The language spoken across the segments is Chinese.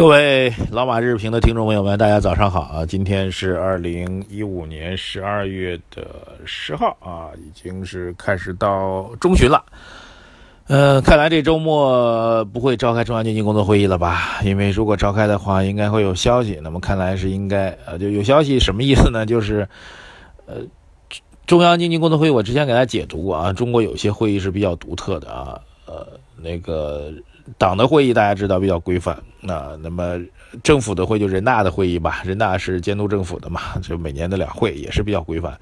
各位老马日评的听众朋友们，大家早上好啊！今天是二零一五年十二月的十号啊，已经是开始到中旬了。呃，看来这周末不会召开中央经济工作会议了吧？因为如果召开的话，应该会有消息。那么看来是应该呃，就有消息什么意思呢？就是呃，中央经济工作会议，我之前给大家解读过啊，中国有些会议是比较独特的啊，呃，那个。党的会议大家知道比较规范，那那么政府的会就人大的会议吧，人大是监督政府的嘛，就每年的两会也是比较规范。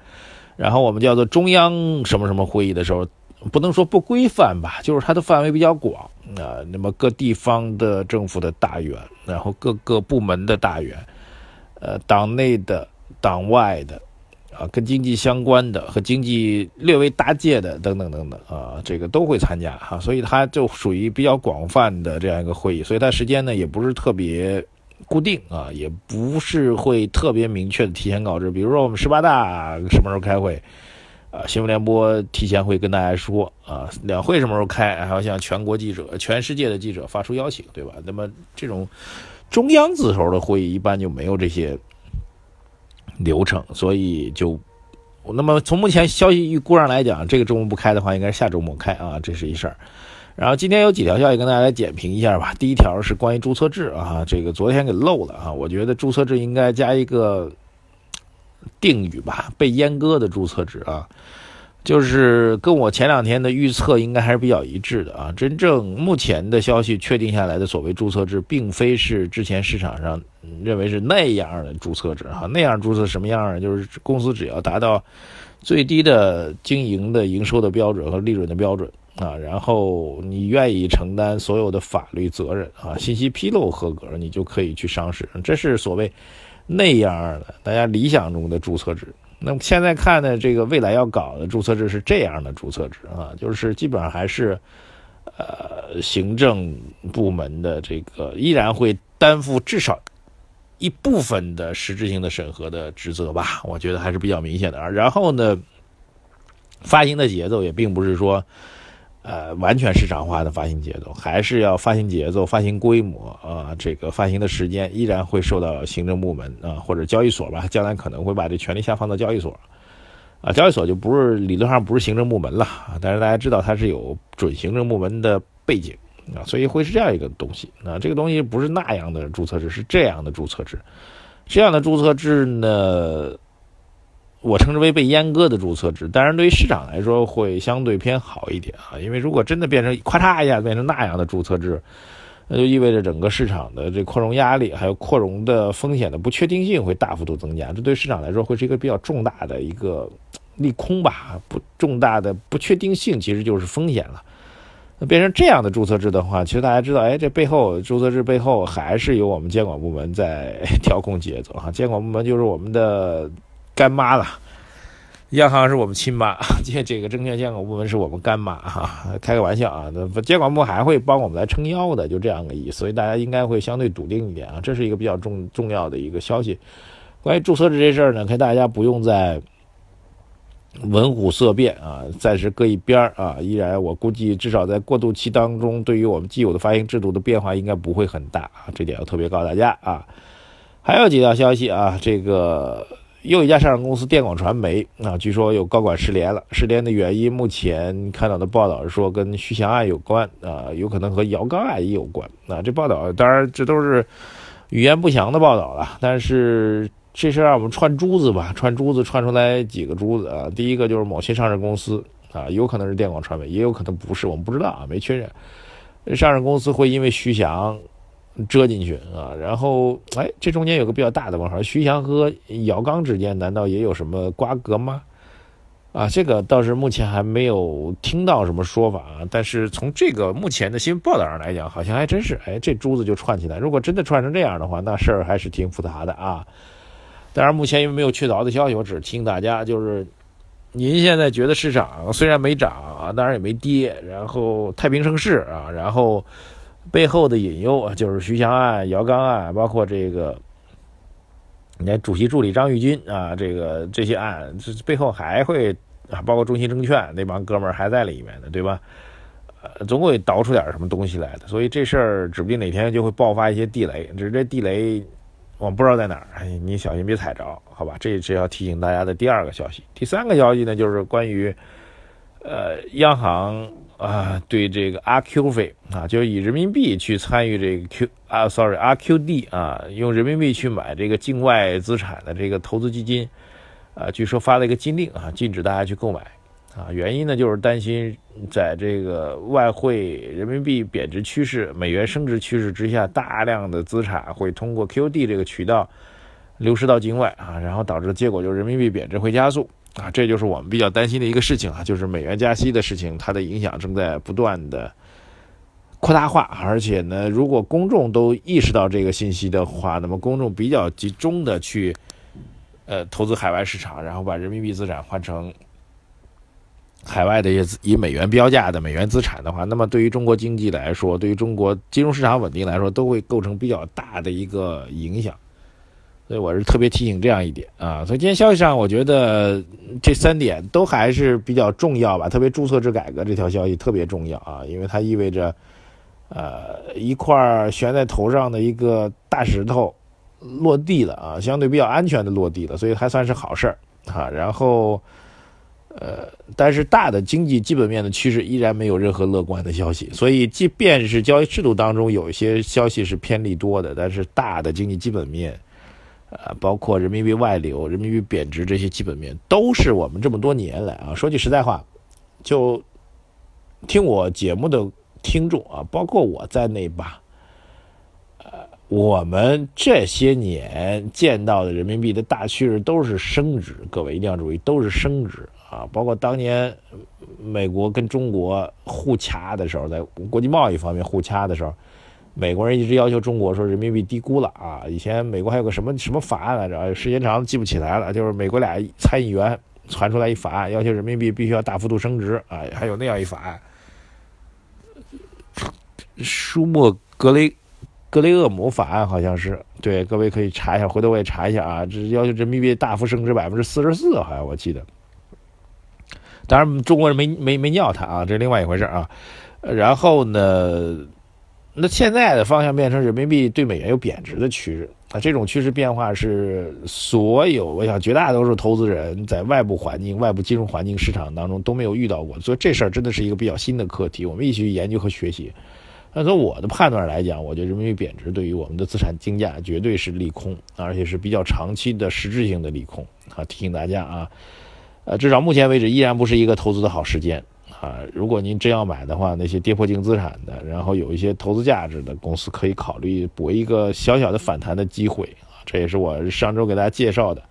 然后我们叫做中央什么什么会议的时候，不能说不规范吧，就是它的范围比较广啊。那么各地方的政府的大员，然后各个部门的大员，呃，党内的、党外的。啊，跟经济相关的和经济略微搭界的等等等等啊，这个都会参加哈，所以它就属于比较广泛的这样一个会议，所以它时间呢也不是特别固定啊，也不是会特别明确的提前告知。比如说我们十八大什么时候开会啊，新闻联播提前会跟大家说啊，两会什么时候开，还要向全国记者、全世界的记者发出邀请，对吧？那么这种中央字头的会议一般就没有这些。流程，所以就，那么从目前消息预估上来讲，这个周末不开的话，应该是下周末开啊，这是一事儿。然后今天有几条消息跟大家来点评一下吧。第一条是关于注册制啊，这个昨天给漏了啊，我觉得注册制应该加一个定语吧，被阉割的注册制啊。就是跟我前两天的预测应该还是比较一致的啊。真正目前的消息确定下来的所谓注册制，并非是之前市场上认为是那样的注册制哈。那样注册什么样呢？就是公司只要达到最低的经营的营收的标准和利润的标准啊，然后你愿意承担所有的法律责任啊，信息披露合格，你就可以去上市。这是所谓那样的大家理想中的注册制。那么现在看呢，这个未来要搞的注册制是这样的注册制啊，就是基本上还是，呃，行政部门的这个依然会担负至少一部分的实质性的审核的职责吧，我觉得还是比较明显的。然后呢，发行的节奏也并不是说。呃，完全市场化的发行节奏，还是要发行节奏、发行规模啊，这个发行的时间依然会受到行政部门啊或者交易所吧，将来可能会把这权力下放到交易所，啊，交易所就不是理论上不是行政部门了，但是大家知道它是有准行政部门的背景啊，所以会是这样一个东西啊，这个东西不是那样的注册制，是这样的注册制，这样的注册制呢。我称之为被阉割的注册制，当然对于市场来说会相对偏好一点啊，因为如果真的变成咔嚓一下变成那样的注册制，那就意味着整个市场的这扩容压力还有扩容的风险的不确定性会大幅度增加，这对市场来说会是一个比较重大的一个利空吧？不重大的不确定性其实就是风险了。那变成这样的注册制的话，其实大家知道，哎，这背后注册制背后还是由我们监管部门在 调控节奏哈，监管部门就是我们的。干妈了，央行是我们亲妈，这这个证券监管部门是我们干妈哈，开个玩笑啊，那监管部还会帮我们来撑腰的，就这样个意思，所以大家应该会相对笃定一点啊，这是一个比较重重要的一个消息。关于注册制这事儿呢，可以大家不用再闻虎色变啊，暂时搁一边儿啊，依然我估计至少在过渡期当中，对于我们既有的发行制度的变化应该不会很大啊，这点要特别告诉大家啊。还有几条消息啊，这个。又一家上市公司电广传媒啊，据说有高管失联了。失联的原因，目前看到的报道是说跟徐翔案有关啊，有可能和姚刚案也有关啊。这报道当然这都是语言不详的报道了，但是这是让我们串珠子吧，串珠子串出来几个珠子啊。第一个就是某些上市公司啊，有可能是电广传媒，也有可能不是，我们不知道啊，没确认。上市公司会因为徐翔。遮进去啊，然后哎，这中间有个比较大的问号，徐翔和姚刚之间难道也有什么瓜葛吗？啊，这个倒是目前还没有听到什么说法啊。但是从这个目前的新闻报道上来讲，好像还真是，哎，这珠子就串起来。如果真的串成这样的话，那事儿还是挺复杂的啊。当然，目前因为没有确凿的消息，我只是提醒大家，就是您现在觉得市场虽然没涨啊，当然也没跌，然后太平盛世啊，然后背后的隐忧啊，就是徐翔案、姚刚案，包括这个你看主席助理张玉军啊，这个这些案，这背后还会啊，包括中信证券那帮哥们儿还在里面呢，对吧？呃，总会倒出点什么东西来的，所以这事儿指不定哪天就会爆发一些地雷，只是这地雷。我不知道在哪儿，哎，你小心别踩着，好吧？这是要提醒大家的第二个消息。第三个消息呢，就是关于，呃，央行啊对这个 RQ 费啊，就是以人民币去参与这个 Q 啊，sorry，RQD 啊，用人民币去买这个境外资产的这个投资基金，啊，据说发了一个禁令啊，禁止大家去购买。啊，原因呢就是担心在这个外汇人民币贬值趋势、美元升值趋势之下，大量的资产会通过 QD 这个渠道流失到境外啊，然后导致的结果就是人民币贬值会加速啊，这就是我们比较担心的一个事情啊，就是美元加息的事情，它的影响正在不断的扩大化，而且呢，如果公众都意识到这个信息的话，那么公众比较集中的去呃投资海外市场，然后把人民币资产换成。海外的一些以美元标价的美元资产的话，那么对于中国经济来说，对于中国金融市场稳定来说，都会构成比较大的一个影响。所以我是特别提醒这样一点啊。所以今天消息上，我觉得这三点都还是比较重要吧。特别注册制改革这条消息特别重要啊，因为它意味着，呃，一块悬在头上的一个大石头落地了啊，相对比较安全的落地了，所以还算是好事儿啊。然后。呃，但是大的经济基本面的趋势依然没有任何乐观的消息，所以即便是交易制度当中有一些消息是偏利多的，但是大的经济基本面，呃，包括人民币外流、人民币贬值这些基本面，都是我们这么多年来啊，说句实在话，就听我节目的听众啊，包括我在内吧，呃，我们这些年见到的人民币的大趋势都是升值，各位一定要注意，都是升值。啊，包括当年美国跟中国互掐的时候，在国际贸易方面互掐的时候，美国人一直要求中国说人民币低估了啊。以前美国还有个什么什么法案来着，时间长记不起来了，就是美国俩参议员传出来一法案，要求人民币必须要大幅度升值啊。还有那样一法案，舒默格雷格雷厄姆法案好像是，对，各位可以查一下，回头我也查一下啊。这要求人民币大幅升值百分之四十四，好像我记得。当然，中国人没没没尿他啊，这是另外一回事啊。然后呢，那现在的方向变成人民币对美元有贬值的趋势啊。这种趋势变化是所有我想绝大多数投资人在外部环境、外部金融环境市场当中都没有遇到过，所以这事儿真的是一个比较新的课题，我们一起去研究和学习。那从我的判断来讲，我觉得人民币贬值对于我们的资产竞价绝对是利空，而且是比较长期的实质性的利空啊。提醒大家啊。呃，至少目前为止依然不是一个投资的好时间啊！如果您真要买的话，那些跌破净资产的，然后有一些投资价值的公司，可以考虑搏一个小小的反弹的机会啊！这也是我上周给大家介绍的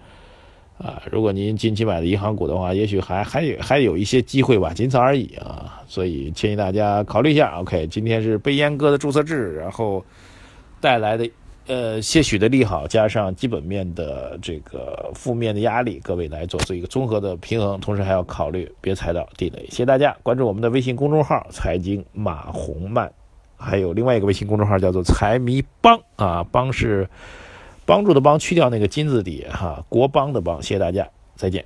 啊！如果您近期买的银行股的话，也许还还有还有一些机会吧，仅此而已啊！所以建议大家考虑一下。OK，今天是被阉割的注册制，然后带来的。呃，些许的利好加上基本面的这个负面的压力，各位来做做一个综合的平衡，同时还要考虑别踩到地雷。谢谢大家关注我们的微信公众号“财经马红漫”，还有另外一个微信公众号叫做“财迷帮”啊，帮是帮助的帮，去掉那个金字底哈，国帮的帮。谢谢大家，再见。